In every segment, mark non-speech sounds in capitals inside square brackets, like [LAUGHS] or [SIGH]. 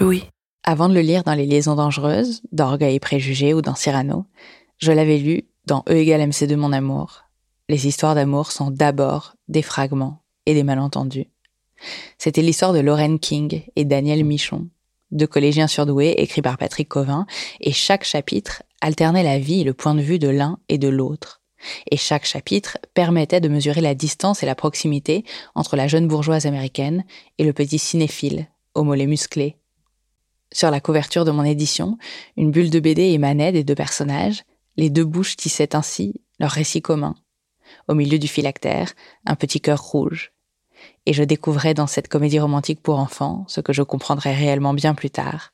Louis. Avant de le lire dans Les Liaisons dangereuses, d'Orgueil et Préjugés ou dans Cyrano, je l'avais lu dans E égale MC2 Mon Amour. Les histoires d'amour sont d'abord des fragments et des malentendus. C'était l'histoire de Lorraine King et Daniel Michon, deux collégiens surdoués écrits par Patrick Covin, et chaque chapitre alternait la vie et le point de vue de l'un et de l'autre. Et chaque chapitre permettait de mesurer la distance et la proximité entre la jeune bourgeoise américaine et le petit cinéphile, au mollet musclé. Sur la couverture de mon édition, une bulle de BD émanait des deux personnages, les deux bouches tissaient ainsi leur récit commun. Au milieu du phylactère, un petit cœur rouge. Et je découvrais dans cette comédie romantique pour enfants ce que je comprendrai réellement bien plus tard,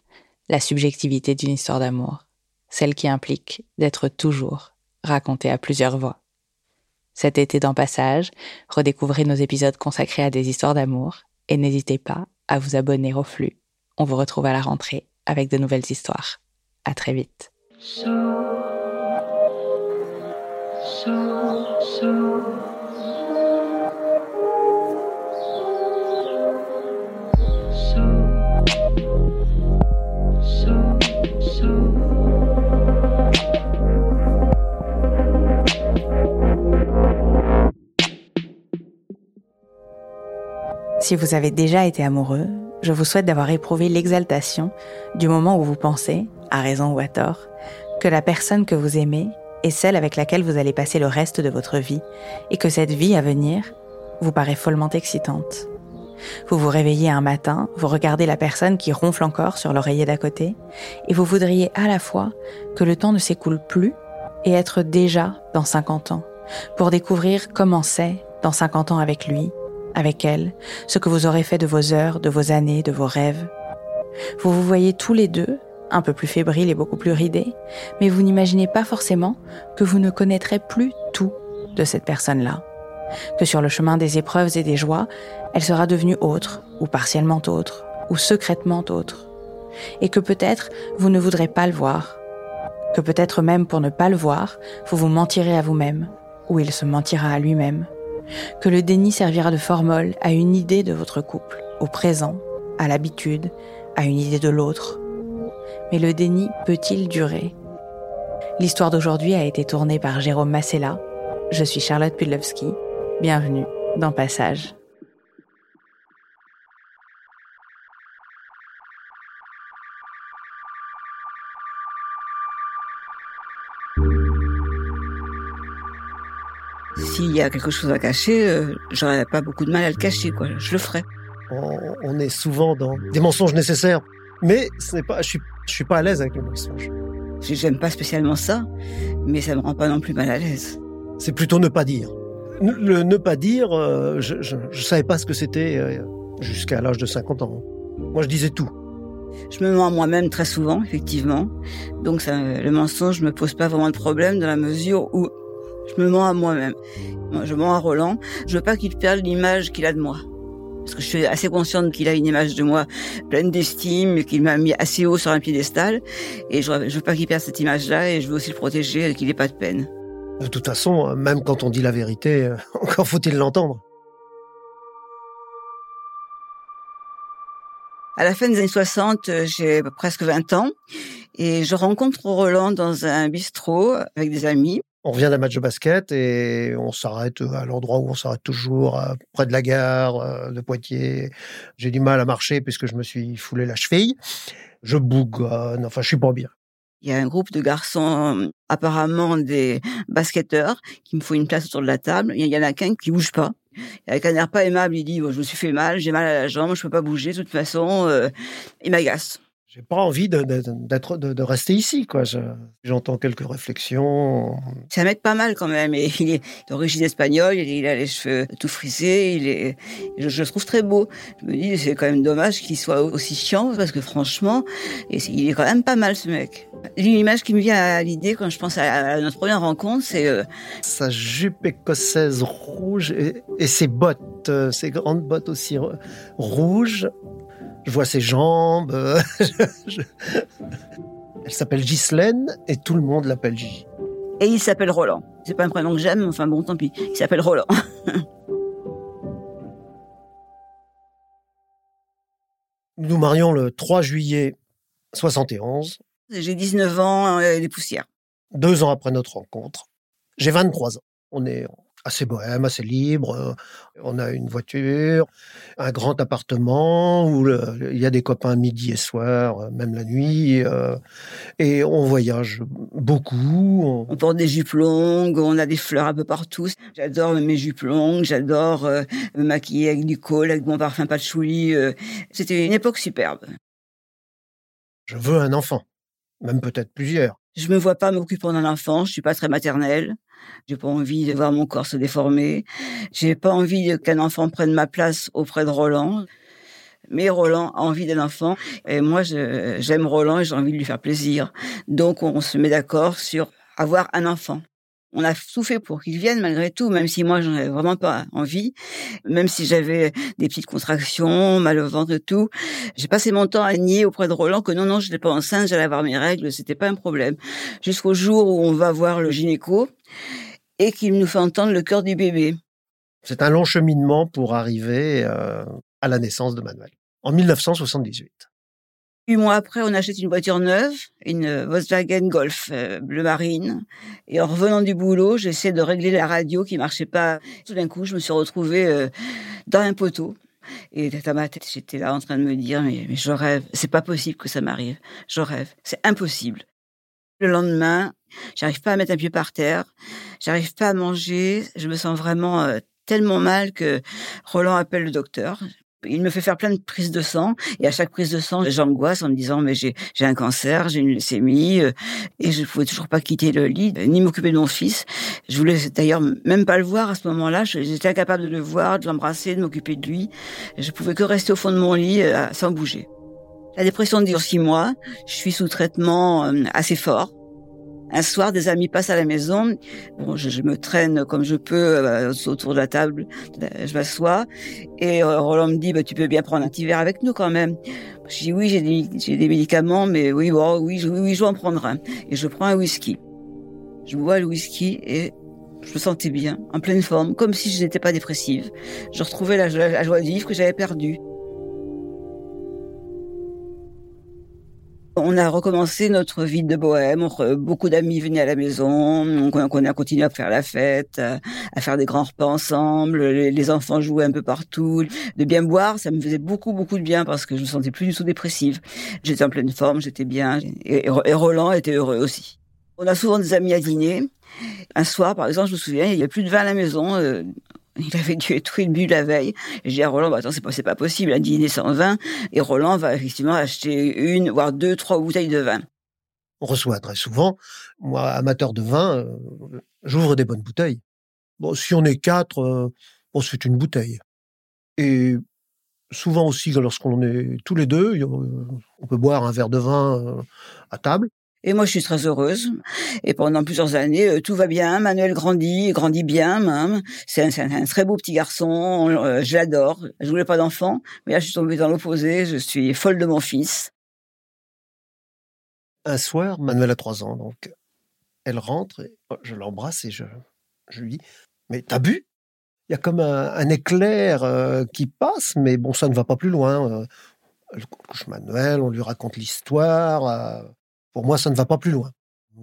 la subjectivité d'une histoire d'amour, celle qui implique d'être toujours racontée à plusieurs voix. Cet été dans Passage, redécouvrez nos épisodes consacrés à des histoires d'amour et n'hésitez pas à vous abonner au flux. On vous retrouve à la rentrée avec de nouvelles histoires. À très vite. Si vous avez déjà été amoureux, je vous souhaite d'avoir éprouvé l'exaltation du moment où vous pensez, à raison ou à tort, que la personne que vous aimez est celle avec laquelle vous allez passer le reste de votre vie et que cette vie à venir vous paraît follement excitante. Vous vous réveillez un matin, vous regardez la personne qui ronfle encore sur l'oreiller d'à côté et vous voudriez à la fois que le temps ne s'écoule plus et être déjà dans 50 ans pour découvrir comment c'est dans 50 ans avec lui, avec elle, ce que vous aurez fait de vos heures, de vos années, de vos rêves. Vous vous voyez tous les deux, un peu plus fébriles et beaucoup plus ridés, mais vous n'imaginez pas forcément que vous ne connaîtrez plus tout de cette personne-là. Que sur le chemin des épreuves et des joies, elle sera devenue autre, ou partiellement autre, ou secrètement autre. Et que peut-être vous ne voudrez pas le voir. Que peut-être même pour ne pas le voir, vous vous mentirez à vous-même, ou il se mentira à lui-même que le déni servira de formol à une idée de votre couple, au présent, à l'habitude, à une idée de l'autre. Mais le déni peut-il durer? L'histoire d'aujourd'hui a été tournée par Jérôme Massella. Je suis Charlotte Pudlowski. Bienvenue dans Passage. S'il y a quelque chose à cacher, euh, j'aurais pas beaucoup de mal à le cacher, quoi. Je le ferai. On, est souvent dans des mensonges nécessaires, mais ce n'est pas, je suis, je suis pas à l'aise avec le mensonge. J'aime pas spécialement ça, mais ça me rend pas non plus mal à l'aise. C'est plutôt ne pas dire. Le ne pas dire, euh, je, je, savais pas ce que c'était euh, jusqu'à l'âge de 50 ans. Moi, je disais tout. Je me mens à moi-même très souvent, effectivement. Donc ça, le mensonge me pose pas vraiment de problème dans la mesure où je me mens à moi-même. Je mens à Roland. Je veux pas qu'il perde l'image qu'il a de moi. Parce que je suis assez consciente qu'il a une image de moi pleine d'estime, qu'il m'a mis assez haut sur un piédestal. Et je, veux pas qu'il perde cette image-là et je veux aussi le protéger et qu'il ait pas de peine. De toute façon, même quand on dit la vérité, [LAUGHS] encore faut-il l'entendre. À la fin des années 60, euh, j'ai presque 20 ans et je rencontre Roland dans un bistrot avec des amis. On revient d'un match de basket et on s'arrête à l'endroit où on s'arrête toujours, près de la gare de Poitiers. J'ai du mal à marcher puisque je me suis foulé la cheville. Je bougonne, enfin, je suis pas bien. Il y a un groupe de garçons, apparemment des basketteurs, qui me font une place autour de la table. Il y en a qu'un qui bouge pas. Avec un air pas aimable, il dit Je me suis fait mal, j'ai mal à la jambe, je peux pas bouger. De toute façon, euh, il m'agace. J'ai pas envie de, de, rester ici, quoi. j'entends quelques réflexions. C'est un mec pas mal quand même. Et [LAUGHS] il est d'origine espagnole, il, a les cheveux tout frisés, il est, je, le trouve très beau. Je me dis, c'est quand même dommage qu'il soit aussi chiant, parce que franchement, il est quand même pas mal, ce mec. L'image qui me vient à l'idée quand je pense à, notre première rencontre, c'est... Euh, Sa jupe écossaise rouge et, et ses bottes, euh, ses grandes bottes aussi rouges je vois ses jambes. [LAUGHS] Elle s'appelle Ghislaine et tout le monde l'appelle Gigi. Et il s'appelle Roland. C'est pas un prénom que j'aime, enfin bon, tant pis. Il s'appelle Roland. Nous [LAUGHS] nous marions le 3 juillet 71. J'ai 19 ans et des poussières. Deux ans après notre rencontre. J'ai 23 ans. On est assez bohème, assez libre. Euh, on a une voiture, un grand appartement où il y a des copains midi et soir, euh, même la nuit. Euh, et on voyage beaucoup. On... porte des jupes longues, on a des fleurs un peu partout. J'adore mes jupes longues, j'adore me maquiller avec du col, avec mon parfum patchouli. C'était une époque superbe. Je veux un enfant, même peut-être plusieurs. Je me vois pas m'occupant d'un enfant, je suis pas très maternelle. J'ai pas envie de voir mon corps se déformer. J'ai pas envie qu'un enfant prenne ma place auprès de Roland. Mais Roland a envie d'un enfant et moi j'aime Roland et j'ai envie de lui faire plaisir. Donc on se met d'accord sur avoir un enfant. On a tout fait pour qu'il vienne malgré tout, même si moi j'en avais vraiment pas envie, même si j'avais des petites contractions, mal au ventre et tout. J'ai passé mon temps à nier auprès de Roland que non, non, je n'étais pas enceinte, j'allais avoir mes règles, c'était pas un problème. Jusqu'au jour où on va voir le gynéco et qu'il nous fait entendre le cœur du bébé. C'est un long cheminement pour arriver euh, à la naissance de Manuel, en 1978. Huit mois après, on achète une voiture neuve, une Volkswagen Golf euh, bleu marine. Et en revenant du boulot, j'essaie de régler la radio qui marchait pas. Tout d'un coup, je me suis retrouvée euh, dans un poteau. Et dans ma tête, j'étais là en train de me dire, mais, je rêve. C'est pas possible que ça m'arrive. Je rêve. C'est impossible. Le lendemain, j'arrive pas à mettre un pied par terre. J'arrive pas à manger. Je me sens vraiment euh, tellement mal que Roland appelle le docteur. Il me fait faire plein de prises de sang et à chaque prise de sang, j'angoisse en me disant mais j'ai un cancer, j'ai une leucémie euh, et je pouvais toujours pas quitter le lit ni m'occuper de mon fils. Je voulais d'ailleurs même pas le voir à ce moment-là. J'étais incapable de le voir, de l'embrasser, de m'occuper de lui. Je pouvais que rester au fond de mon lit euh, sans bouger. La dépression dure six mois. Je suis sous traitement euh, assez fort. Un soir, des amis passent à la maison. Bon, je, me traîne comme je peux euh, autour de la table. Je m'assois et euh, Roland me dit bah, "Tu peux bien prendre un petit verre avec nous quand même." Je dis "Oui, j'ai des, des, médicaments, mais oui, bon, oui, je, oui, je vais en prendre un." Et je prends un whisky. Je bois le whisky et je me sentais bien, en pleine forme, comme si je n'étais pas dépressive. Je retrouvais la, la joie de vivre que j'avais perdue. On a recommencé notre vie de bohème. Beaucoup d'amis venaient à la maison. On a continué à faire la fête, à faire des grands repas ensemble. Les enfants jouaient un peu partout. De bien boire, ça me faisait beaucoup, beaucoup de bien parce que je me sentais plus du tout dépressive. J'étais en pleine forme, j'étais bien. Et Roland était heureux aussi. On a souvent des amis à dîner. Un soir, par exemple, je me souviens, il y a plus de vin à la maison. Euh, il avait dû être bu la veille. Et j'ai dit à Roland, bah, attends, c'est pas, pas possible, un dîner sans vin. Et Roland va effectivement acheter une, voire deux, trois bouteilles de vin. On reçoit très souvent. Moi, amateur de vin, euh, j'ouvre des bonnes bouteilles. Bon, si on est quatre, euh, on se fait une bouteille. Et souvent aussi, lorsqu'on est tous les deux, on peut boire un verre de vin euh, à table. Et moi, je suis très heureuse. Et pendant plusieurs années, euh, tout va bien. Manuel grandit, grandit bien. C'est un, très beau petit garçon. Euh, je l'adore. Je voulais pas d'enfant, mais là, je suis tombée dans l'opposé. Je suis folle de mon fils. Un soir, Manuel a trois ans, donc elle rentre. Et oh, je l'embrasse et je, lui dis "Mais t'as bu? Il y a comme un, éclair euh, qui passe, mais bon, ça ne va pas plus loin." Elle couche Manuel, on lui raconte l'histoire. Pour moi, ça ne va pas plus loin.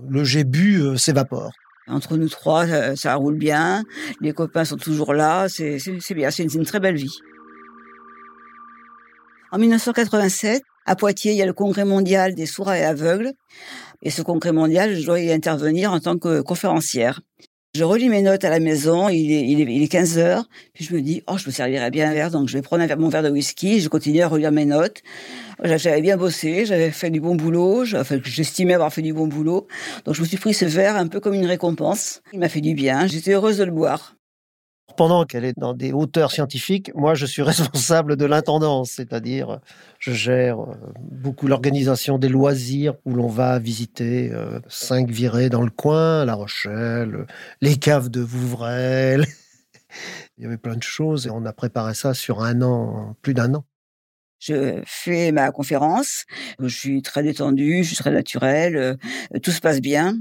Le j'ai bu euh, s'évapore. Entre nous trois, ça, roule bien. Les copains sont toujours là. C'est bien. C'est une, une très belle vie. En 1987, à Poitiers, il y a le congrès mondial des sourds et aveugles. Et ce congrès mondial, je dois y intervenir en tant que conférencière. Je relis mes notes à la maison, il est, il est, il est 15 heures, puis je me dis, oh, je me servirais bien un verre, donc je vais prendre un verre, mon verre de whisky, je continue à relire mes notes. J'avais bien bossé, j'avais fait du bon boulot, j'estimais avoir fait du bon boulot, donc je me suis pris ce verre un peu comme une récompense. Il m'a fait du bien, j'étais heureuse de le boire pendant qu'elle est dans des hauteurs scientifiques, moi, je suis [LAUGHS] responsable de l'intendance, c'est-à-dire je gère euh, beaucoup l'organisation des loisirs où l'on va visiter euh, cinq virées dans le coin, La Rochelle, les caves de Vouvray. [LAUGHS] Il y avait plein de choses et on a préparé ça sur un an, plus d'un an. Je fais ma conférence, je suis très détendue, je suis très naturelle, euh, tout se passe bien.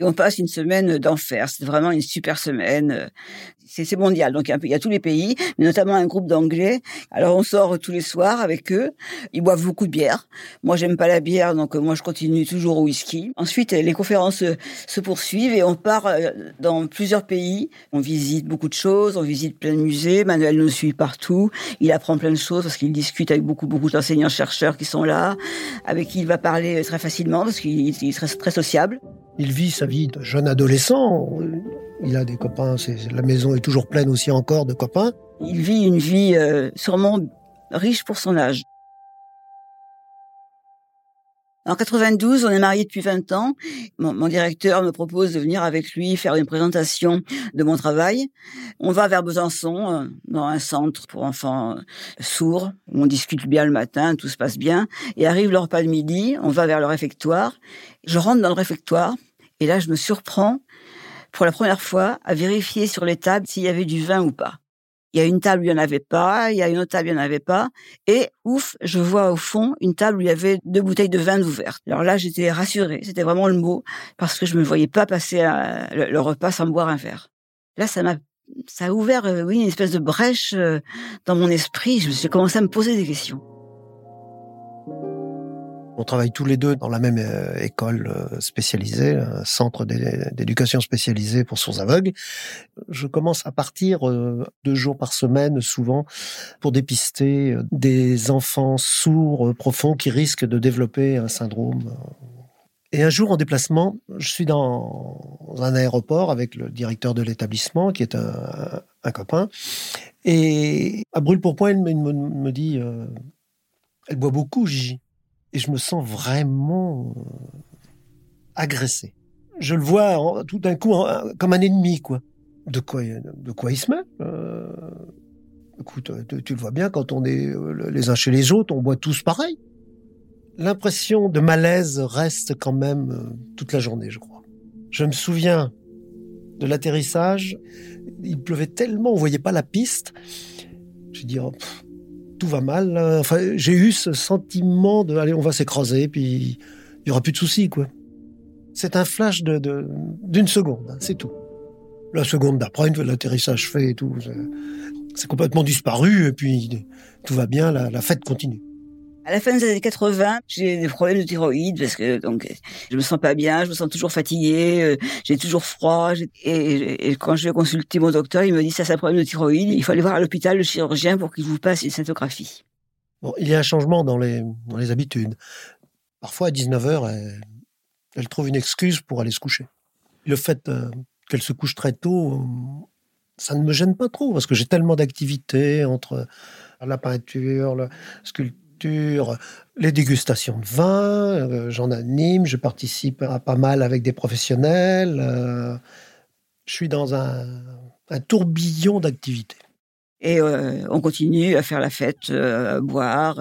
Et on passe une semaine d'enfer. C'est vraiment une super semaine c'est mondial. Donc il y a tous les pays, mais notamment un groupe d'anglais. Alors on sort tous les soirs avec eux. Ils boivent beaucoup de bière. Moi j'aime pas la bière, donc euh, moi je continue toujours au whisky. Ensuite les conférences euh, se poursuivent et on part euh, dans plusieurs pays. On visite beaucoup de choses, on visite plein de musées. Manuel nous suit partout. Il apprend plein de choses parce qu'il discute avec beaucoup beaucoup d'enseignants chercheurs qui sont là, avec qui il va parler très facilement parce qu'il est très sociable. Il vit sa vie de jeune adolescent. Il a des copains. La maison est toujours pleine aussi encore de copains. Il vit une vie euh, sûrement riche pour son âge. En 92, on est mariés depuis 20 ans. Mon, directeur me propose de venir avec lui faire une présentation de mon travail. On va vers Besançon, euh, dans un centre pour enfants euh, sourds. On discute bien le matin, tout se passe bien. Et arrive le repas de midi, on va vers le réfectoire. Je rentre dans le réfectoire et là, je me surprends pour la première fois à vérifier sur les tables s'il y avait du vin ou pas. Il y a une table où il n'y en avait pas, il y a une autre table où il n'y en avait pas, et ouf, je vois au fond une table où il y avait deux bouteilles de vin ouvertes. Alors là, j'étais rassurée, c'était vraiment le mot, parce que je ne me voyais pas passer le, repas sans boire un verre. Là, ça m'a ça a ouvert, euh, oui, une espèce de brèche euh, dans mon esprit. Je me suis commencé à me poser des questions. On travaille tous les deux dans la même euh, école euh, spécialisée, un centre d'éducation spécialisé pour sourds aveugles. Je commence à partir euh, deux jours par semaine, souvent, pour dépister des enfants sourds profonds qui risquent de développer un syndrome. Et un jour, en déplacement, je suis dans un aéroport avec le directeur de l'établissement, qui est un, copain. Et à brûle pour point, il me, dit Elle boit beaucoup, Gigi et je me sens vraiment euh, agressé. Je le vois tout d'un coup comme un ennemi, quoi. De quoi, de quoi il se met euh, Écoute, tu, le vois bien, quand on est euh, les uns chez les autres, on boit tous pareil. L'impression de malaise reste quand même toute la journée, je crois. Je me souviens de l'atterrissage. Il pleuvait tellement, on voyait pas la piste. J'ai dit, oh, tout va mal. J'ai eu ce sentiment de, allez, on va s'écraser, puis il y aura plus de soucis, quoi. C'est un flash de, d'une seconde, hein, c'est tout. La seconde d'après, l'atterrissage fait et tout, c'est complètement disparu, et puis tout va bien, la, fête continue. À la fin des années 80, j'ai des problèmes de thyroïde parce que donc je me sens pas bien, je me sens toujours fatiguée, euh, j'ai toujours froid. Et, quand je vais consulter mon docteur, il me dit ça c'est un problème de thyroïde, il faut aller voir à l'hôpital le chirurgien pour qu'il vous passe une scintographie. Bon, il y a un changement dans les, dans les habitudes. Parfois à 19h, elle, elle, trouve une excuse pour aller se coucher. Le fait euh, qu'elle se couche très tôt, ça ne me gêne pas trop parce que j'ai tellement d'activités entre la peinture, la sculpture les dégustations de vin, euh, j'en anime, je participe à pas mal avec des professionnels. Euh, je suis dans un, tourbillon d'activités. Et euh, on continue à faire la fête, à boire.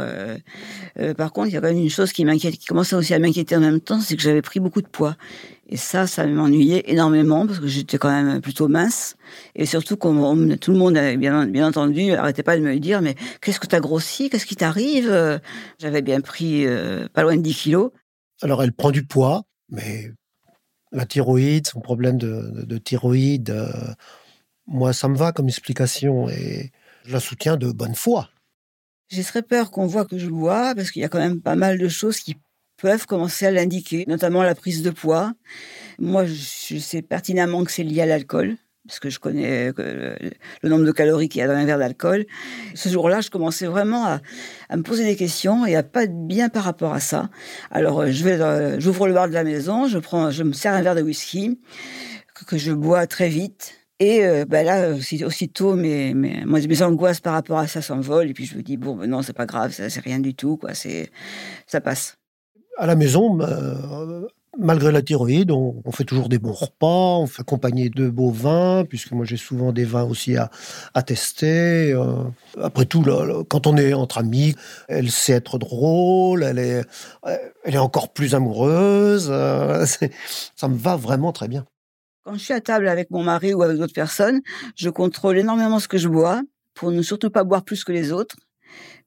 par contre, il y a quand même une chose qui m'inquiète, qui commençait aussi à m'inquiéter en même temps, c'est que j'avais pris beaucoup de poids. Et ça, ça m'ennuyait énormément parce que j'étais quand même plutôt mince. Et surtout, tout le monde, bien, entendu, arrêtait pas de me dire, mais qu'est-ce que tu as grossi? Qu'est-ce qui t'arrive? J'avais bien pris euh, pas loin de 10 kilos. Alors, elle prend du poids, mais la thyroïde, son problème de, thyroïde, euh, moi, ça me va comme explication et je la soutiens de bonne foi. J'ai très peur qu'on voit que je bois parce qu'il y a quand même pas mal de choses qui peuvent commencer à l'indiquer, notamment la prise de poids. Moi, je sais pertinemment que c'est lié à l'alcool parce que je connais euh, le nombre de calories qu'il y a dans un verre d'alcool. Ce jour-là, je commençais vraiment à, me poser des questions et à pas être bien par rapport à ça. Alors, euh, je vais, euh, j'ouvre le bar de la maison, je prends, je me sers un verre de whisky que, je bois très vite. Et ben là, aussitôt, mes, mes, mes angoisses par rapport à ça s'envolent. Et puis je me dis, bon, ben non, c'est pas grave, ça, c'est rien du tout, quoi. C'est, ça passe. À la maison, malgré la thyroïde, on, fait toujours des bons repas, on fait accompagner de beaux vins, puisque moi j'ai souvent des vins aussi à, tester. Euh. après tout, quand on est entre amis, elle sait être drôle, elle est, elle est encore plus amoureuse. Euh, [LAUGHS] ça me va vraiment très bien. Quand je suis à table avec mon mari ou avec d'autres personnes, je contrôle énormément ce que je bois pour ne surtout pas boire plus que les autres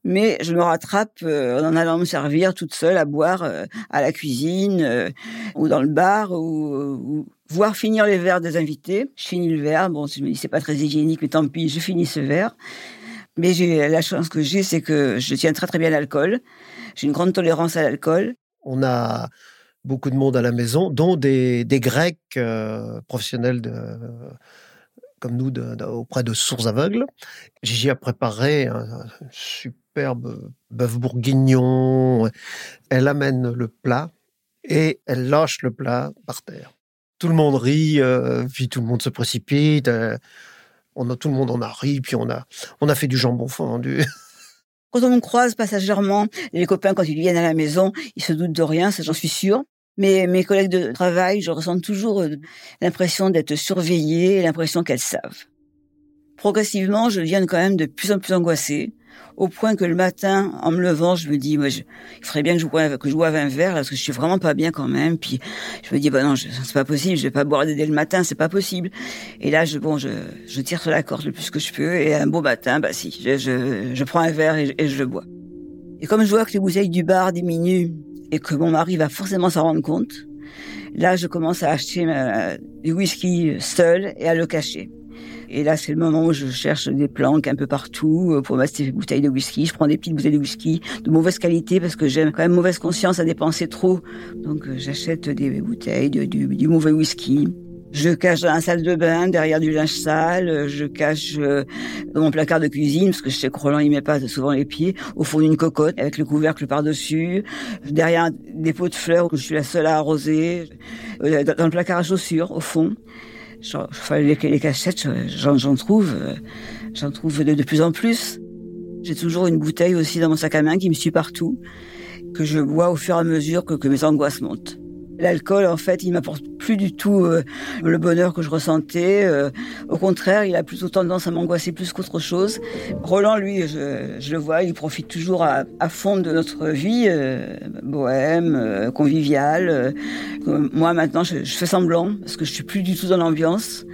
mais je me rattrape euh, en allant me servir toute seule à boire euh, à la cuisine euh, ou dans le bar ou, voir finir les verres des invités. Je finis le verre, bon, je me dis c'est pas très hygiénique, mais tant pis, je finis ce verre. Mais j'ai la chance que j'ai, c'est que je tiens très très bien l'alcool. J'ai une grande tolérance à l'alcool. On a beaucoup de monde à la maison, dont des, Grecs professionnels de, comme nous auprès de sourds aveugles. Gigi a préparé un, superbe bœuf bourguignon. Elle amène le plat et elle lâche le plat par terre. Tout le monde rit, euh, puis tout le monde se précipite. Euh, on a, tout le monde en a ri, puis on a, on a fait du jambon fondu. [LAUGHS] Quand on croise passagèrement, les copains, quand ils viennent à la maison, ils se doutent de rien, ça j'en suis sûre. Mais mes collègues de travail, je ressens toujours euh, l'impression d'être surveillée, l'impression qu'elles savent. Progressivement, je deviens quand même de plus en plus angoissée, au point que le matin, en me levant, je me dis, moi, je, il faudrait bien que je boive, je un verre, parce que je suis vraiment pas bien quand même. Puis je me dis, bah non, c'est pas possible, je vais pas boire dès le matin, c'est pas possible. Et là, je, bon, je, je tire sur la corde le plus que je peux, et un beau matin, bah si, je, je, je prends un verre et, et je le bois. Et comme je vois que les bouteilles du bar diminuent et que mon mari va forcément s'en rendre compte, là, je commence à acheter euh, du whisky seul et à le cacher. Et là, c'est le moment où je cherche des planques un peu partout euh, pour mettre des bouteilles de whisky. Je prends des petites bouteilles de whisky de mauvaise qualité parce que j'ai quand même mauvaise conscience à dépenser trop. Donc, euh, j'achète des bouteilles de, du mauvais whisky. Je cache dans la salle de bain, derrière du linge sale. Je cache euh, dans mon placard de cuisine, parce que je sais que Roland, il met pas souvent les pieds, au fond d'une cocotte, avec le couvercle par-dessus. Derrière des pots de fleurs que je suis la seule à arroser. Euh, dans le placard à chaussures, au fond. Enfin, les, les cachettes, j'en trouve, euh, j'en trouve de, de plus en plus. J'ai toujours une bouteille aussi dans mon sac à main qui me suit partout, que je bois au fur et à mesure que, que mes angoisses montent. L'alcool, en fait, il m'apporte plus du tout euh, le bonheur que je ressentais. Euh, au contraire, il a plutôt tendance à m'angoisser plus qu'autre chose. Roland, lui, je, le vois, il profite toujours à, fond de notre vie euh, bohème, conviviale. moi, maintenant, je, fais semblant parce que je suis plus du tout dans l'ambiance.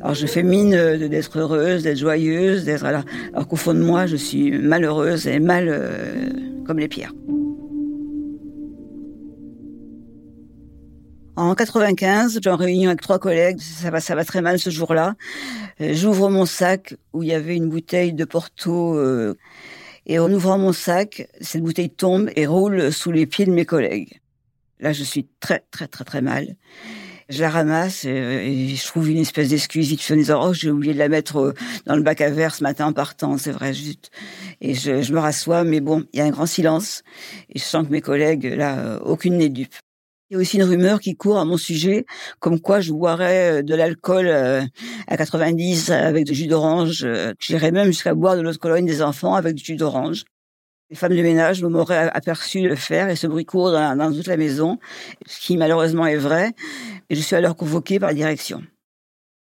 Alors, je fais mine d'être heureuse, d'être joyeuse, d'être alors, alors qu'au fond de moi, je suis malheureuse et mal comme les pierres. En 95, j'ai en réunion avec trois collègues, ça va, ça va très mal ce jour-là. Euh, j'ouvre mon sac où il y avait une bouteille de Porto euh, et en ouvrant mon sac, cette bouteille tombe et roule sous les pieds de mes collègues. Là, je suis très, très, très, très mal. Je la ramasse euh, et, je trouve une espèce d'excuse vite en disant oh j'ai oublié de la mettre dans le bac à verre ce matin en partant c'est vrai juste et je, je me rassois mais bon il y a un grand silence et je sens que mes collègues là aucune n'est dupe il y a aussi une rumeur qui court à mon sujet, comme quoi je boirais euh, de l'alcool euh, à 90 avec du jus d'orange. Euh, j'irais même jusqu'à boire de l'eau de Cologne des enfants avec du jus d'orange. Les femmes de ménage m'auraient aperçu le faire et ce bruit court dans, toute la maison, ce qui malheureusement est vrai. Et je suis alors convoquée par la direction.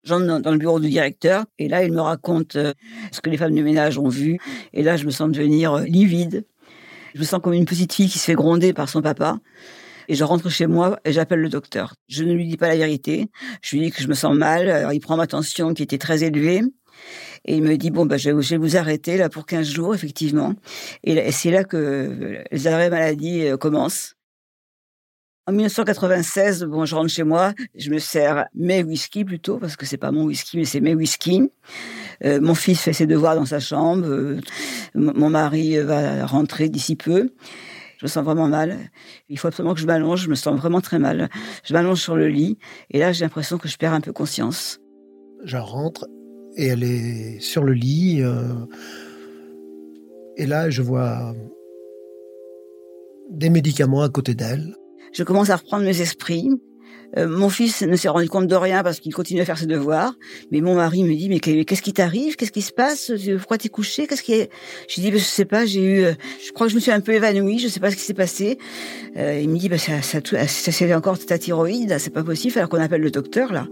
J'entre dans le bureau du directeur et là, il me raconte ce que les femmes de ménage ont vu. Et là, je me sens devenir livide. Je me sens comme une petite fille qui se fait gronder par son papa. Et je rentre chez moi et j'appelle le docteur. Je ne lui dis pas la vérité. Je lui dis que je me sens mal. Alors il prend ma tension qui était très élevée. Et il me dit, bon, bah, je vais vous arrêter là pour 15 jours, effectivement. Et c'est là que les arrêts maladie euh, commencent. En 1996, bon, je rentre chez moi, je me sers mes whisky plutôt, parce que c'est pas mon whisky, mais c'est mes whisky. Euh, mon fils fait ses devoirs dans sa chambre. Euh, mon mari va rentrer d'ici peu. Je me sens vraiment mal. Il faut absolument que je m'allonge. Je me sens vraiment très mal. Je m'allonge sur le lit. Et là, j'ai l'impression que je perds un peu conscience. Je rentre et elle est sur le lit. Euh, et là, je vois des médicaments à côté d'elle. Je commence à reprendre mes esprits. Euh, mon fils ne s'est rendu compte de rien parce qu'il continue à faire ses devoirs. Mais mon mari me dit mais qu'est-ce qui t'arrive? Qu'est-ce qui se passe? Pourquoi t'es couché? Qu'est-ce qui est? Je dis je sais pas. J'ai eu, euh, je crois que je me suis un peu évanouie. Je sais pas ce qui s'est passé. Euh, il me dit bah, ça, ça, ça, c'est encore ta thyroïde. C'est pas possible. Alors qu'on appelle le docteur là.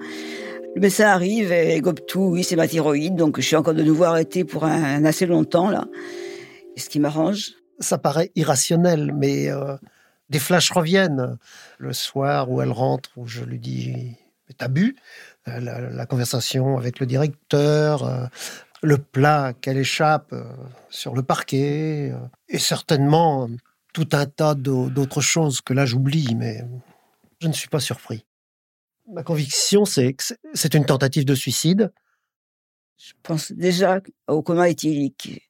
Le médecin arrive et gobe tout. Oui, c'est ma thyroïde. Donc je suis encore de nouveau arrêtée pour un, assez longtemps là. Ce qui m'arrange. Ça paraît irrationnel, mais des flashs reviennent. Le soir où elle rentre, où je lui dis T'as bu? Euh, la, conversation avec le directeur, euh, le plat qu'elle échappe euh, sur le parquet, et certainement tout un tas d'autres choses que là j'oublie, mais je ne suis pas surpris. Ma conviction, c'est que c'est une tentative de suicide. Je pense déjà au coma éthylique.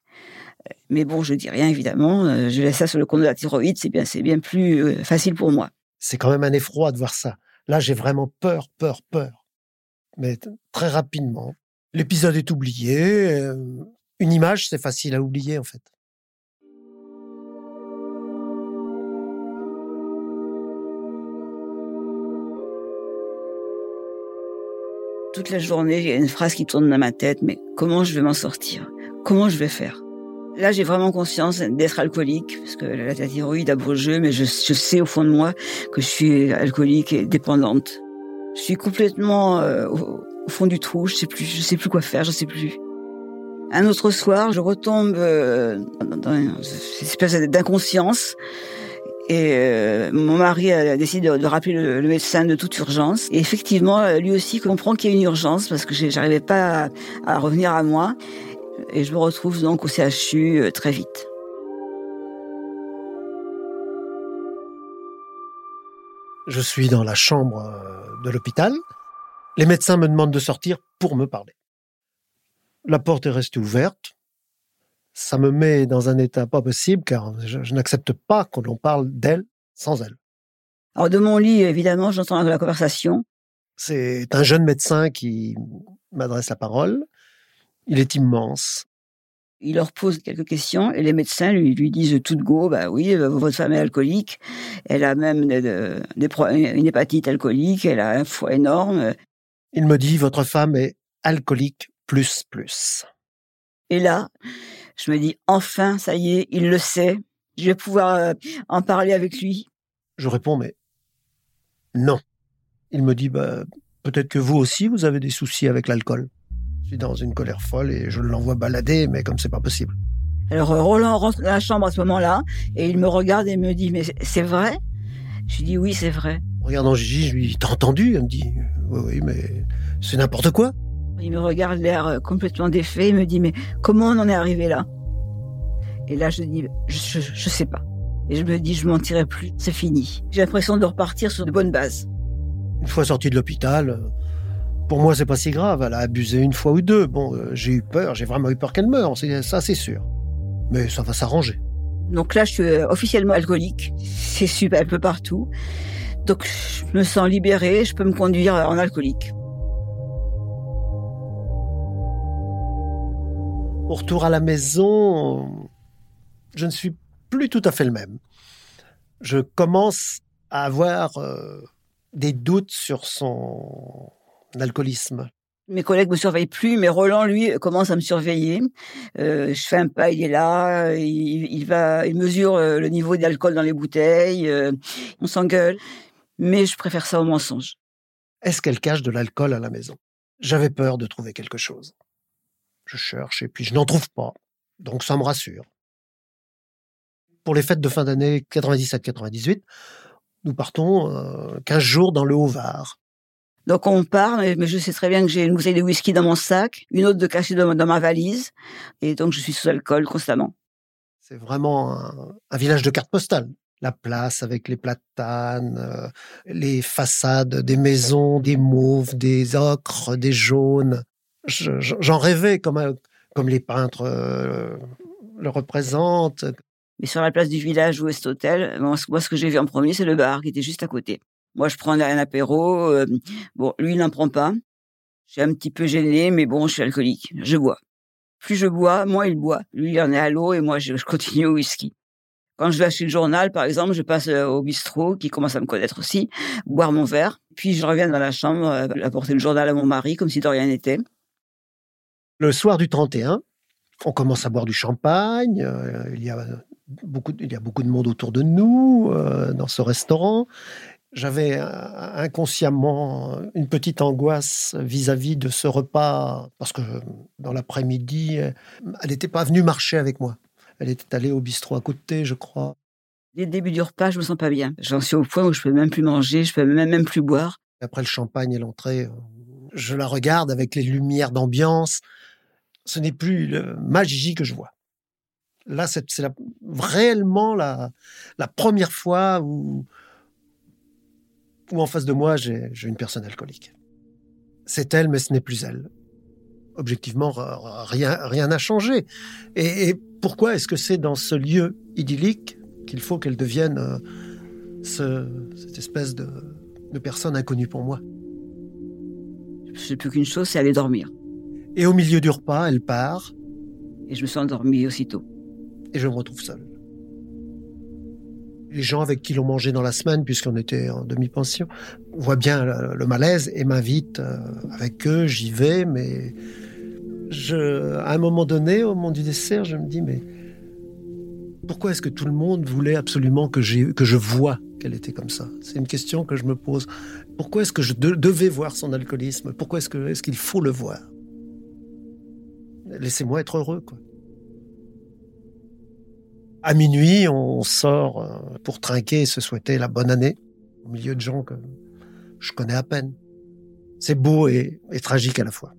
Mais bon, je dis rien évidemment. Euh, je laisse ça sur le compte de la thyroïde. C'est bien, c'est bien plus euh, facile pour moi. C'est quand même un effroi de voir ça. Là, j'ai vraiment peur, peur, peur. Mais très rapidement, l'épisode est oublié. Euh, une image, c'est facile à oublier en fait. Toute la journée, il y a une phrase qui tourne dans ma tête, mais comment je vais m'en sortir? Comment je vais faire? Là, j'ai vraiment conscience d'être alcoolique, parce que la thyroïde a beau jeu, mais je, sais au fond de moi que je suis alcoolique et dépendante. Je suis complètement euh, au, fond du trou, je sais plus, je sais plus quoi faire, je sais plus. Un autre soir, je retombe euh, dans une espèce d'inconscience. Et euh, mon mari a décidé de, rappeler le, médecin de toute urgence. Et effectivement, lui aussi comprend qu'il y a une urgence parce que j'arrivais pas à, revenir à moi et je me retrouve donc au CHU euh, très vite. Je suis dans la chambre euh, de l'hôpital. Les médecins me demandent de sortir pour me parler. La porte est restée ouverte. Ça me met dans un état pas possible car je, n'accepte pas qu'on l'on parle d'elle sans elle. Alors de mon lit, évidemment, j'entends la conversation. C'est un jeune médecin qui m'adresse la parole. Il est immense. Il leur pose quelques questions et les médecins lui, lui disent tout de go, bah oui, euh, votre femme est alcoolique, elle a même une hépatite alcoolique, elle a un foie énorme. Il me dit, votre femme est alcoolique plus plus. Et là, je me dis, enfin, ça y est, il le sait, je vais pouvoir euh, en parler avec lui. Je réponds, mais non. Il me dit, bah, peut-être que vous aussi, vous avez des soucis avec l'alcool. Je suis dans une colère folle et je l'envoie balader, mais comme c'est pas possible. Alors euh, Roland rentre dans la chambre à ce moment-là et il me regarde et me dit mais c'est vrai? Je lui dis oui c'est vrai. Regardant Gigi, je lui dis t'as entendu? Elle me dit oui oui mais c'est n'importe quoi. Il me regarde l'air euh, complètement défait, il me dit mais comment on en est arrivé là? Et là je dis je, je, sais pas. Et je me dis je m'en tirerai plus, c'est fini. J'ai l'impression de repartir sur de bonnes bases. Une fois sorti de l'hôpital, euh, pour moi, c'est pas si grave. Elle a abusé une fois ou deux. Bon, euh, j'ai eu peur, j'ai vraiment eu peur qu'elle meure, ça c'est sûr. Mais ça va s'arranger. Donc là, je suis euh, officiellement alcoolique. C'est super, un peu partout. Donc je me sens libérée, je peux me conduire en alcoolique. Au retour à la maison, je ne suis plus tout à fait le même. Je commence à avoir euh, des doutes sur son d'alcoolisme. Mes collègues me surveillent plus, mais Roland, lui, commence à me surveiller. Euh, je fais un pas, il est là, il, va, il mesure euh, le niveau d'alcool dans les bouteilles, euh, on s'engueule. Mais je préfère ça au mensonge. Est-ce qu'elle cache de l'alcool à la maison? J'avais peur de trouver quelque chose. Je cherche et puis je n'en trouve pas. Donc ça me rassure. Pour les fêtes de fin d'année 97-98, nous partons 15 jours dans le Haut-Var. Donc on part, mais je sais très bien que j'ai une bouteille de whisky dans mon sac, une autre de cachet dans, ma valise, et donc je suis sous alcool constamment. C'est vraiment un, village de cartes postales. La place avec les platanes, euh, les façades des maisons, des mauves, des ocres, des jaunes. J'en rêvais comme, comme les peintres euh, le représentent. Mais sur la place du village où est hôtel, moi, ce que j'ai vu en premier, c'est le bar qui était juste à côté. Moi, je prends un apéro. Euh, bon, lui, il n'en prend pas. Je suis un petit peu gênée, mais bon, je suis alcoolique. Je bois. Plus je bois, moins il boit. Lui, il en est à l'eau et moi, je, continue au whisky. Quand je vais acheter le journal, par exemple, je passe euh, au bistrot, qui commence à me connaître aussi, boire mon verre. Puis je reviens dans la chambre, euh, apporter le journal à mon mari, comme si de rien n'était. Le soir du 31, on commence à boire du champagne. Il, y a beaucoup, il y a beaucoup de monde autour de nous dans ce restaurant. J'avais inconsciemment une petite angoisse vis-à-vis -vis de ce repas, parce que dans l'après-midi, elle n'était pas venue marcher avec moi. Elle était allée au bistrot à côté, je crois. Dès le début du repas, je me sens pas bien. J'en suis au point où je peux même plus manger, je peux même, même plus boire. Après le champagne et l'entrée, je la regarde avec les lumières d'ambiance. Ce n'est plus le, ma Gigi que je vois. Là, c'est réellement la, la première fois où, où en face de moi, j'ai une personne alcoolique. C'est elle, mais ce n'est plus elle. Objectivement, rien rien n'a changé. Et, pourquoi est-ce que c'est dans ce lieu idyllique qu'il faut qu'elle devienne euh, ce, cette espèce de, de personne inconnue pour moi? Je sais plus qu'une chose, c'est aller dormir. Et au milieu du repas, elle part. Et je me suis endormi aussitôt. Et je me retrouve seul les gens avec qui l'on mangeait dans la semaine, puisqu'on était en demi-pension, voient bien le, malaise et m'invitent euh, avec eux, j'y vais, mais je, à un moment donné, au moment du dessert, je me dis, mais pourquoi est-ce que tout le monde voulait absolument que, que je vois qu'elle était comme ça? C'est une question que je me pose. Pourquoi est-ce que je devais voir son alcoolisme? Pourquoi est-ce qu'il est qu'il faut le voir? Laissez-moi être heureux, quoi. À minuit, on sort euh, pour trinquer et se souhaiter la bonne année au milieu de gens que je connais à peine. C'est beau et, tragique à la fois.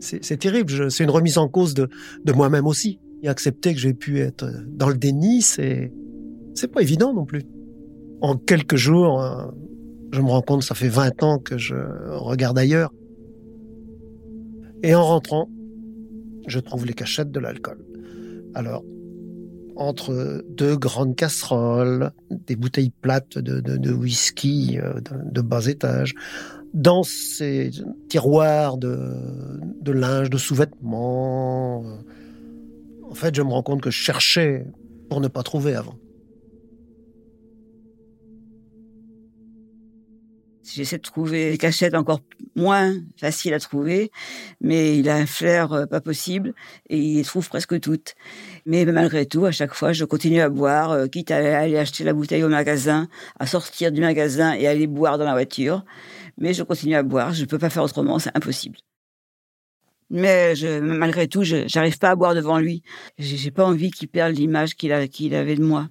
C'est terrible, c'est une remise en cause de, moi-même aussi. Et accepter que j'ai pu être dans le déni, c'est pas évident non plus. En quelques jours, euh, je me rends compte, ça fait 20 ans que je regarde ailleurs. Et en rentrant, je trouve les cachettes de l'alcool. Alors, entre deux grandes casseroles, des bouteilles plates de, whisky euh, de, bas étage, dans ces tiroirs de, de linge, de sous-vêtements. En fait, je me rends compte que je cherchais pour ne pas trouver avant. J'essaie de trouver des cachettes encore moins faciles à trouver, mais il a un flair euh, pas possible et il les trouve presque toutes. Mais malgré tout, à chaque fois, je continue à boire, euh, quitte à aller acheter la bouteille au magasin, à sortir du magasin et aller boire dans la voiture. Mais je continue à boire, je ne peux pas faire autrement, c'est impossible. Mais je, malgré tout, je n'arrive pas à boire devant lui. J'ai pas envie qu'il perde l'image qu'il avait de moi.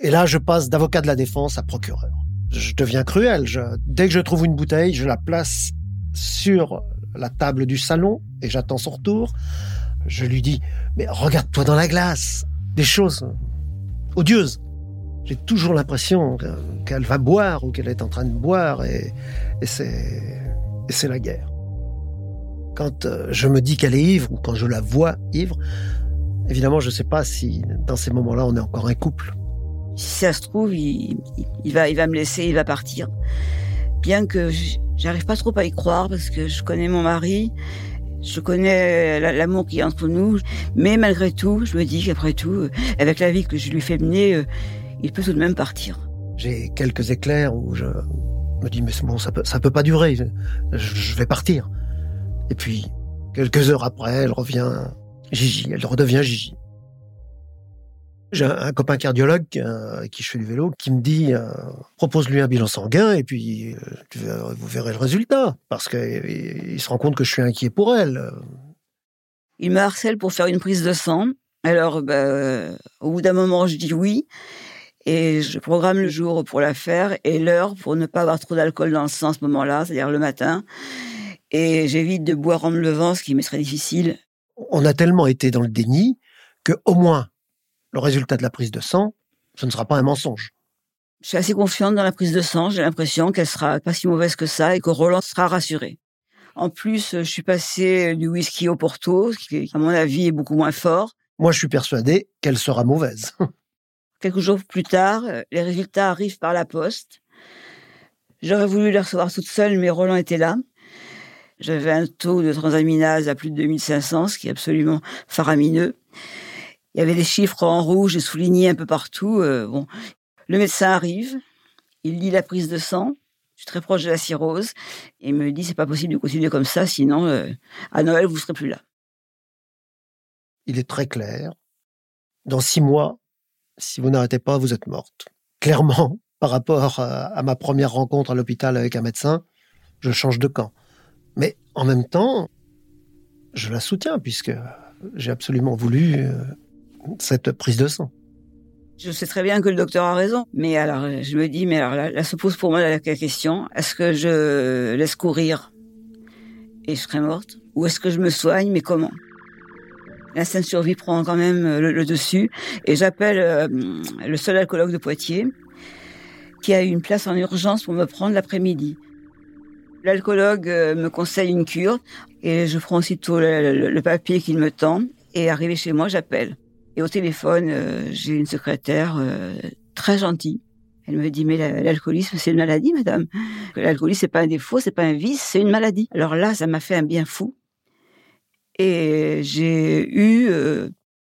Et là, je passe d'avocat de la défense à procureur je deviens cruel. dès que je trouve une bouteille, je la place sur la table du salon et j'attends son retour. Je lui dis, mais regarde-toi dans la glace. Des choses odieuses. J'ai toujours l'impression qu'elle va boire ou qu'elle est en train de boire et, c'est la guerre. Quand euh, je me dis qu'elle est ivre ou quand je la vois ivre, évidemment, je ne sais pas si dans ces moments-là, on est encore un couple. Si ça se trouve, il, va, il va me laisser, il va partir. Bien que j'arrive pas trop à y croire parce que je connais mon mari, je connais l'amour qui est entre nous, mais malgré tout, je me dis qu'après tout, avec la vie que je lui fais mener, euh, il peut tout de même partir. J'ai quelques éclairs où je me dis mais bon, ça peut, ça peut pas durer, je vais partir. Et puis, quelques heures après, elle revient Gigi, elle redevient Gigi. J'ai un copain cardiologue euh, qui je fais du vélo qui me dit euh, propose-lui un bilan sanguin et puis euh, vous verrez le résultat parce qu'il se rend compte que je suis inquiet pour elle. Il me harcèle pour faire une prise de sang. Alors, bah, au bout d'un moment, je dis oui et je programme le jour pour la faire et l'heure pour ne pas avoir trop d'alcool dans le sang à ce moment-là, c'est-à-dire le matin. Et j'évite de boire en me levant, ce qui me serait difficile. On a tellement été dans le déni que au moins le résultat de la prise de sang, ce ne sera pas un mensonge. Je suis assez confiante dans la prise de sang. J'ai l'impression qu'elle sera pas si mauvaise que ça et que Roland sera rassuré. En plus, je suis passé du whisky au Porto, ce qui, à mon avis, est beaucoup moins fort. Moi, je suis persuadé qu'elle sera mauvaise. [LAUGHS] Quelques jours plus tard, les résultats arrivent par la poste. J'aurais voulu les recevoir toute seule, mais Roland était là. J'avais un taux de transaminase à plus de 2500, ce qui est absolument faramineux. Il y avait des chiffres en rouge et soulignés un peu partout. Euh, bon, le médecin arrive, il lit la prise de sang. Je suis très proche de la cirrhose et me dit c'est pas possible de continuer comme ça, sinon euh, à Noël vous serez plus là. Il est très clair. Dans six mois, si vous n'arrêtez pas, vous êtes morte. Clairement, [LAUGHS] par rapport à ma première rencontre à l'hôpital avec un médecin, je change de camp. Mais en même temps, je la soutiens puisque j'ai absolument voulu euh, cette prise de sang. Je sais très bien que le docteur a raison, mais alors je me dis, mais alors là, se pose pour moi la question est-ce que je laisse courir et je serai morte, ou est-ce que je me soigne, mais comment? L'instinct de survie prend quand même le, dessus, et j'appelle euh, le seul alcoologue de Poitiers, qui a une place en urgence pour me prendre l'après-midi. L'alcoologue euh, me conseille une cure et je prends aussitôt le, papier qu'il me tend et arrivé chez moi, j'appelle. Et au téléphone, euh, j'ai une secrétaire euh, très gentille. Elle me dit mais l'alcoolisme c'est une maladie, madame. L'alcoolisme c'est pas un défaut, c'est pas un vice, c'est une maladie. Alors là, ça m'a fait un bien fou et j'ai eu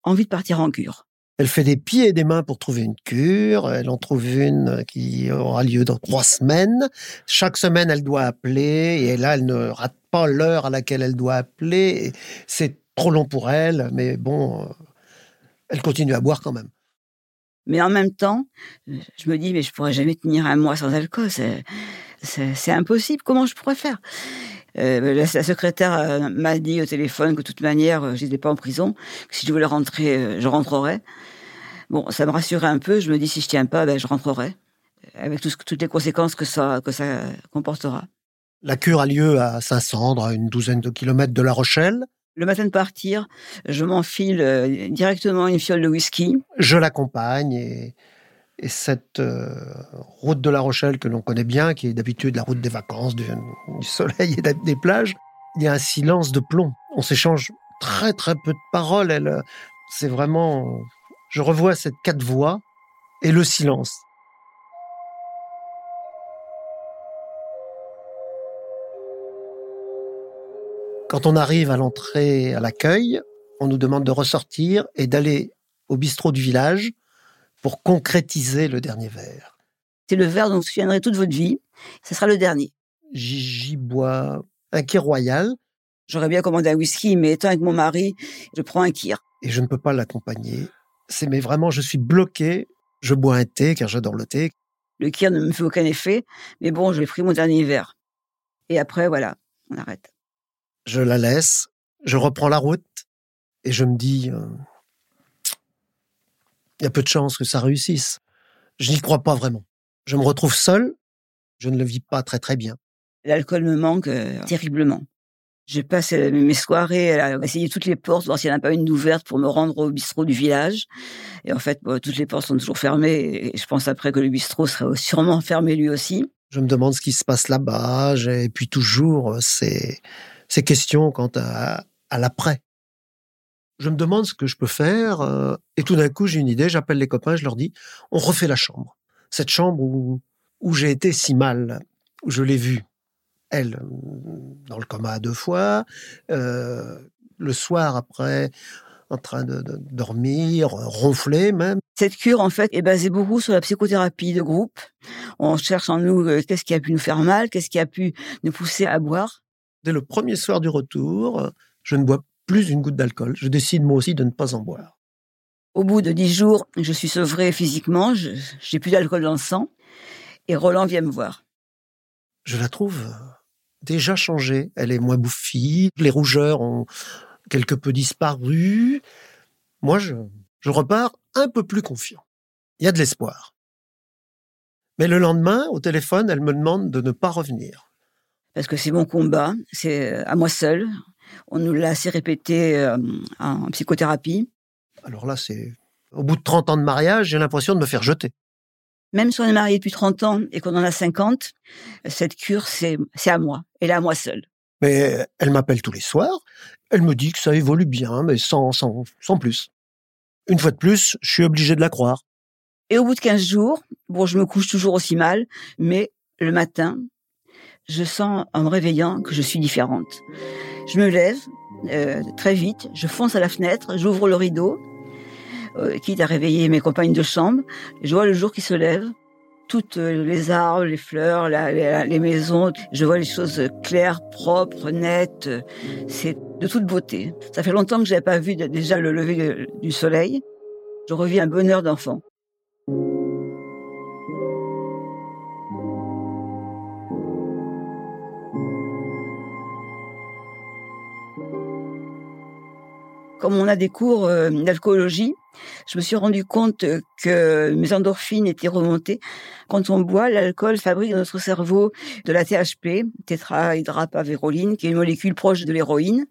envie de partir en cure. Elle fait des pieds et des mains pour trouver une cure. Elle en trouve une qui aura lieu dans trois semaines. Chaque semaine, elle doit appeler et là, elle ne rate pas l'heure à laquelle elle doit appeler. C'est trop long pour elle, mais bon, elle continue à boire quand même. Mais en même temps, je me dis, mais je pourrais jamais tenir un mois sans alcool. C'est impossible. Comment je pourrais faire? Euh, la, secrétaire euh, m'a dit au téléphone que de toute manière, euh, je n'étais pas en prison, que si je voulais rentrer, je rentrerais. Bon, ça me rassurait un peu. Je me dis, si je tiens pas, ben, je rentrerai, avec toutes les conséquences que ça, que ça comportera. La cure a lieu à Saint-Cendre, à une douzaine de kilomètres de La Rochelle. Le matin de partir, je m'enfile directement une fiole de whisky. Je l'accompagne et et cette euh, route de La Rochelle que l'on connaît bien, qui est d'habitude la route des vacances, du, soleil et des plages, il y a un silence de plomb. On s'échange très très peu de paroles. Elle, c'est vraiment, je revois cette quatre voix et le silence. Quand on arrive à l'entrée, à l'accueil, on nous demande de ressortir et d'aller au bistrot du village pour concrétiser le dernier verre. C'est le verre dont vous souviendrez toute votre vie. Ce sera le dernier. J'y bois un kir royal. J'aurais bien commandé un whisky, mais étant avec mon mari, je prends un kir. Et je ne peux pas l'accompagner. C'est mais vraiment, je suis bloqué. Je bois un thé car j'adore le thé. Le kir ne me fait aucun effet, mais bon, j'ai pris mon dernier verre. Et après, voilà, on arrête. Je la laisse, je reprends la route et je me dis, euh, il y a peu de chances que ça réussisse. Je n'y crois pas vraiment. Je me retrouve seul, je ne le vis pas très très bien. L'alcool me manque euh, terriblement. Je passe euh, mes soirées à essayer toutes les portes, voir s'il n'y en a pas une ouverte pour me rendre au bistrot du village. Et en fait, toutes les portes sont toujours fermées. Et je pense après que le bistrot serait sûrement fermé lui aussi. Je me demande ce qui se passe là-bas. Et puis toujours euh, ces, questions quant à, à l'après je me demande ce que je peux faire, euh, et tout d'un coup j'ai une idée, j'appelle les copains, je leur dis, on refait la chambre. Cette chambre où, où j'ai été si mal, où je l'ai vue, elle, dans le coma deux fois, euh, le soir après, en train de, dormir, ronfler même. Cette cure, en fait, est basée beaucoup sur la psychothérapie de groupe. On cherche en nous euh, qu'est-ce qui a pu nous faire mal, qu'est-ce qui a pu nous pousser à boire. Dès le premier soir du retour, je ne bois plus une goutte d'alcool. Je décide moi aussi de ne pas en boire. Au bout de dix jours, je suis sevré physiquement, j'ai plus d'alcool dans le sang, et Roland vient me voir. Je la trouve déjà changée. Elle est moins bouffie, les rougeurs ont quelque peu disparu. Moi, je, je repars un peu plus confiant. Il y a de l'espoir. Mais le lendemain, au téléphone, elle me demande de ne pas revenir. Parce que c'est mon combat, c'est à moi seul. On nous l'a assez répété euh, en psychothérapie. Alors là, c'est au bout de 30 ans de mariage, j'ai l'impression de me faire jeter. Même si on est marié depuis 30 ans et qu'on en a 50, cette cure, c'est à moi. Elle est à moi seule. Mais elle m'appelle tous les soirs. Elle me dit que ça évolue bien, mais sans, sans, sans plus. Une fois de plus, je suis obligé de la croire. Et au bout de 15 jours, bon, je me couche toujours aussi mal, mais le matin, je sens en me réveillant que je suis différente. Je me lève euh, très vite, je fonce à la fenêtre, j'ouvre le rideau, euh, quitte à réveiller mes compagnes de chambre. Je vois le jour qui se lève, toutes les arbres, les fleurs, les maisons. Je vois les choses claires, propres, nettes. C'est de toute beauté. Ça fait longtemps que je n'avais pas vu déjà le lever du soleil. Je revis un bonheur d'enfant. Comme on a des cours euh, d'alcoolologie, je me suis rendu compte que mes endorphines étaient remontées. Quand on boit, l'alcool fabrique dans notre cerveau de la THP, tétrahydrapavéroline, qui est une molécule proche de l'héroïne,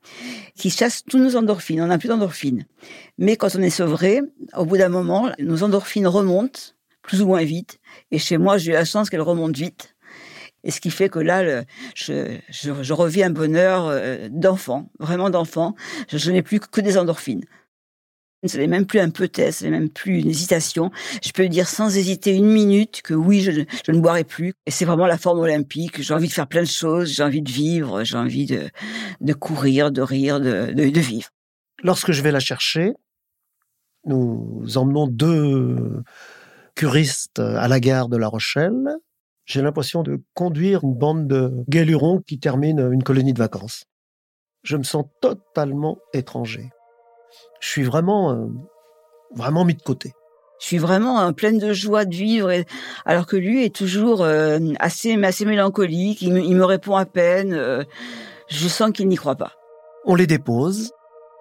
qui chasse tous nos endorphines. On n'a plus d'endorphines. Mais quand on est sevré, au bout d'un moment, nos endorphines remontent plus ou moins vite. Et chez moi, j'ai eu la chance qu'elles remontent vite. Et ce qui fait que là, je, je, revis un bonheur euh, d'enfant, vraiment d'enfant. Je, n'ai plus que des endorphines. Ce n'est même plus un peut-être, ce n'est même plus une hésitation. Je peux dire sans hésiter une minute que oui, je, ne boirai plus. Et c'est vraiment la forme olympique. J'ai envie de faire plein de choses, j'ai envie de vivre, j'ai envie de, courir, de rire, de vivre. Lorsque je vais la chercher, nous emmenons deux curistes à la gare de La Rochelle j'ai l'impression de conduire une bande de galurons qui terminent une colonie de vacances. Je me sens totalement étranger. Je suis vraiment, euh, vraiment mis de côté. Je suis vraiment en pleine de joie de vivre, alors que lui est toujours euh, assez, assez mélancolique. Il me, répond à peine. Euh, je sens qu'il n'y croit pas. On les dépose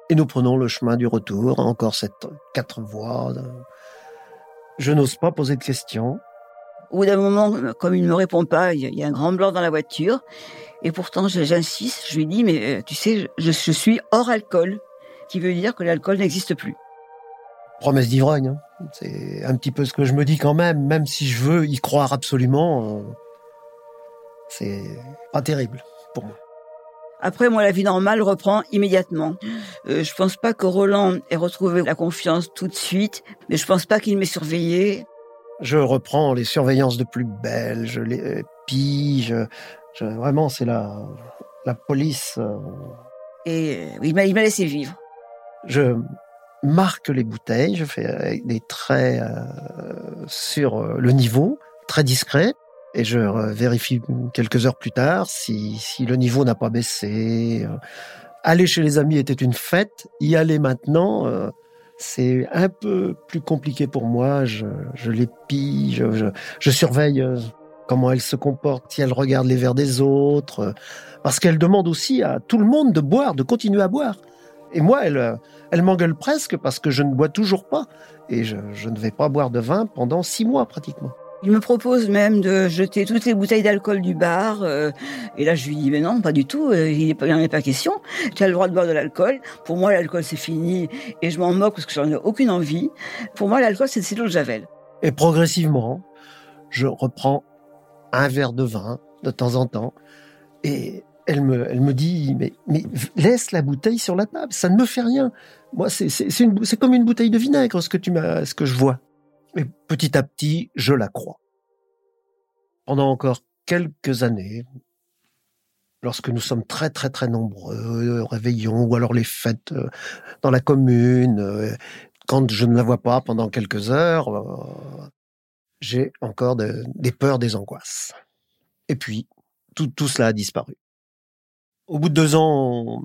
et nous prenons le chemin du retour. Encore cette quatre voies. Je n'ose pas poser de questions. Au bout d'un moment, comme il ne me répond pas, il y a un grand blanc dans la voiture. Et pourtant, j'insiste, je lui dis, mais euh, tu sais, je, suis hors alcool, qui veut dire que l'alcool n'existe plus. Promesse d'ivrogne, hein. c'est un petit peu ce que je me dis quand même, même si je veux y croire absolument, euh, c'est pas terrible pour moi. Après, moi, la vie normale reprend immédiatement. Euh, je pense pas que Roland ait retrouvé la confiance tout de suite, mais je pense pas qu'il m'ait surveillé. Je reprends les surveillances de plus belle, je les pille, je, vraiment, c'est la, la police. Euh. Et euh, il m'a laissé vivre. Je marque les bouteilles, je fais des traits euh, sur le niveau, très discret, et je vérifie quelques heures plus tard si, si le niveau n'a pas baissé. Aller chez les amis était une fête, y aller maintenant, c'est un peu plus compliqué pour moi. Je, je les pille, je, je, surveille euh, comment elle se comporte, si elle regarde les verres des autres, euh, parce qu'elle demande aussi à tout le monde de boire, de continuer à boire. Et moi, elle, euh, elle m'engueule presque parce que je ne bois toujours pas. Et je ne vais pas boire de vin pendant six mois pratiquement. Il me propose même de jeter toutes les bouteilles d'alcool du bar. Euh, et là, je lui dis, mais non, pas du tout, euh, il n'en est pas question. Tu as le droit de boire de l'alcool. Pour moi, l'alcool, c'est fini. Et je m'en moque parce que j'en ai aucune envie. Pour moi, l'alcool, c'est de l'eau de Javel. Et progressivement, je reprends un verre de vin de temps en temps. Et elle me, dit, mais, mais laisse la bouteille sur la table, ça ne me fait rien. Moi, c'est comme une bouteille de vinaigre, ce que, tu ce que je vois. Et petit à petit, je la crois. Pendant encore quelques années, lorsque nous sommes très très très nombreux, réveillons ou alors les fêtes euh, dans la commune, euh, quand je ne la vois pas pendant quelques heures, euh, j'ai encore des peurs, des angoisses. Et puis, tout, tout cela a disparu. Au bout de deux ans,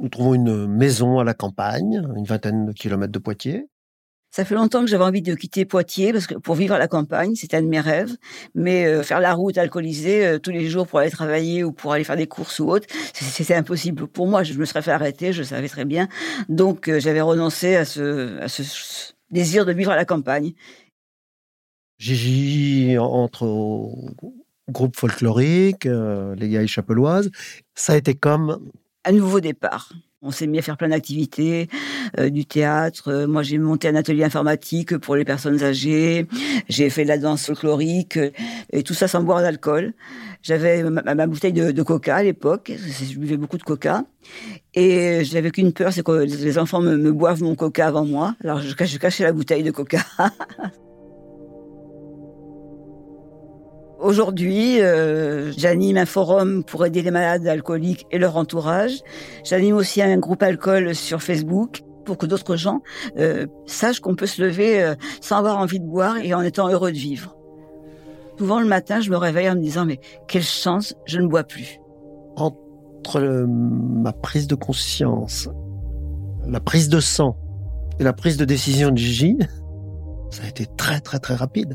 nous trouvons une maison à la campagne, une vingtaine de kilomètres de Poitiers. Ça fait longtemps que j'avais envie de quitter Poitiers parce que pour vivre à la campagne, c'était un de mes rêves. Mais euh, faire la route alcoolisée euh, tous les jours pour aller travailler ou pour aller faire des courses ou autre, c'était impossible. Pour moi, je me serais fait arrêter, je le savais très bien. Donc euh, j'avais renoncé à ce, à ce désir de vivre à la campagne. Gigi entre au groupe folklorique, les Gailles Chapeloises, ça a été comme un nouveau départ On s'est mis à faire plein d'activités, euh, du théâtre. Euh, moi, j'ai monté un atelier informatique pour les personnes âgées. J'ai fait de la danse folklorique et tout ça sans boire d'alcool. J'avais ma, bouteille de, coca à l'époque. Je buvais beaucoup de coca. Et j'avais qu'une peur, c'est que les enfants me, boivent mon coca avant moi. Alors, je, je cachais la bouteille de coca. [LAUGHS] Aujourd'hui, euh, j'anime un forum pour aider les malades alcooliques et leur entourage. J'anime aussi un groupe alcool sur Facebook pour que d'autres gens euh, sachent qu'on peut se lever euh, sans avoir envie de boire et en étant heureux de vivre. Souvent le matin, je me réveille en me disant mais quelle chance, je ne bois plus. Entre ma prise de conscience, la prise de sang et la prise de décision de Gigi, [LAUGHS] ça a été très très très rapide.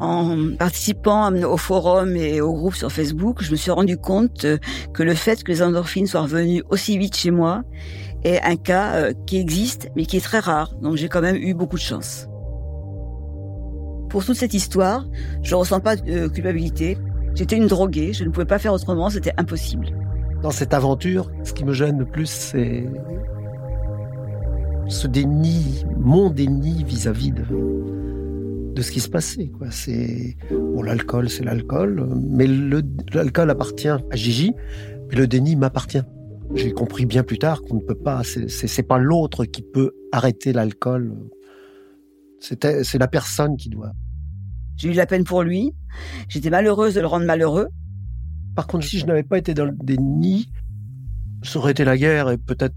En participant au forum et au groupe sur Facebook, je me suis rendu compte euh, que le fait que les endorphines soient revenues aussi vite chez moi est un cas euh, qui existe, mais qui est très rare. Donc j'ai quand même eu beaucoup de chance. Pour toute cette histoire, je ne ressens pas de euh, culpabilité. J'étais une droguée, je ne pouvais pas faire autrement, c'était impossible. Dans cette aventure, ce qui me gêne le plus, c'est ce déni, mon déni vis-à-vis de, de ce qui se passait. Quoi. C'est bon, l'alcool, c'est l'alcool, mais l'alcool appartient à Gigi, mais le déni m'appartient. J'ai compris bien plus tard qu'on ne peut pas. C'est pas l'autre qui peut arrêter l'alcool. C'est la personne qui doit. J'ai eu la peine pour lui. J'étais malheureuse de le rendre malheureux. Par contre, si je n'avais pas été dans le déni, ça aurait été la guerre et peut-être,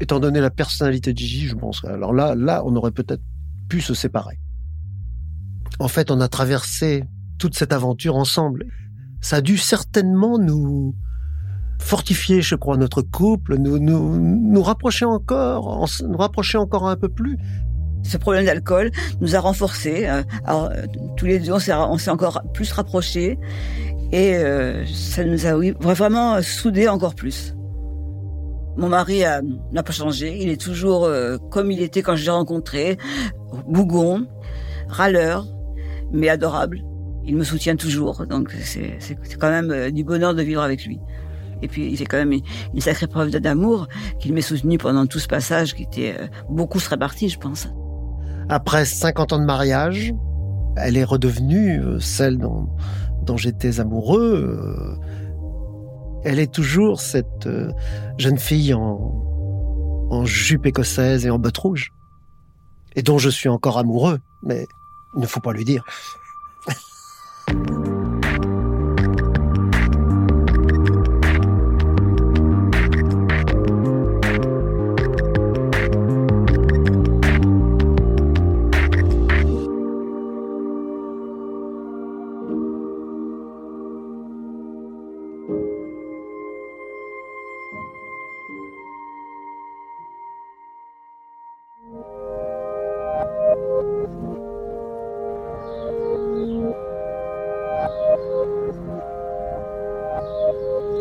étant donné la personnalité de Gigi, je pense. Alors là, là, on aurait peut-être pu se séparer. En fait, on a traversé toute cette aventure ensemble. Ça a dû certainement nous fortifier, je crois, notre couple, nous, nous, rapprocher encore, nous rapprocher encore un peu plus. Ce problème d'alcool nous a renforcés. Euh, alors, euh, tous les deux, on s'est encore plus rapprochés. Et euh, ça nous a vraiment soudés encore plus. Mon mari n'a pas changé. Il est toujours comme il était quand je l'ai rencontré. Bougon, râleur, mais adorable. Il me soutient toujours, donc c'est quand même euh, du bonheur de vivre avec lui. Et puis fait quand même une, sacrée preuve d'amour qu'il m'ait soutenu pendant tout ce passage qui était euh, beaucoup se réparti, je pense. Après 50 ans de mariage, elle est redevenue euh, celle dont, dont j'étais amoureux. Elle est toujours cette jeune fille en, en jupe écossaise et en bottes rouges, et dont je suis encore amoureux, mais ne faut pas lui dire.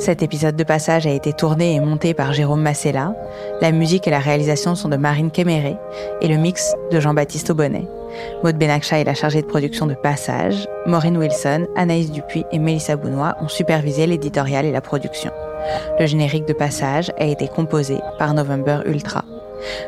Cet épisode de passage a été tourné et monté par Jérôme Massella. La musique et la réalisation sont de Marine Kéméré et le mix de Jean-Baptiste Aubonnet. Maud Benakcha est la chargée de production de Passage. Maureen Wilson, Anaïs Dupuis et Mélissa Bounois ont supervisé l'éditorial et la production. Le générique de Passage a été composé par November Ultra.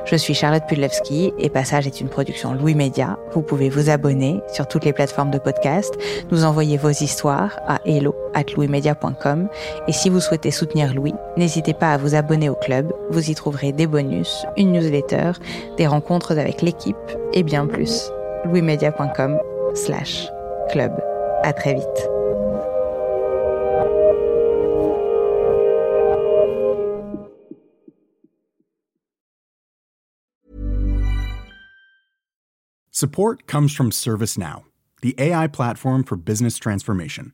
Je suis Charlotte Pudlewski et Passage est une production Louis Média. Vous pouvez vous abonner sur toutes les plateformes de podcast, nous envoyer vos histoires à hello louismedia.com et si vous souhaitez soutenir Louis, n'hésitez pas à vous abonner au club. Vous y trouverez des bonus, une newsletter, des rencontres avec l'équipe et bien plus. louismedia.com slash club. À très vite. Support comes from ServiceNow, the AI platform for business transformation.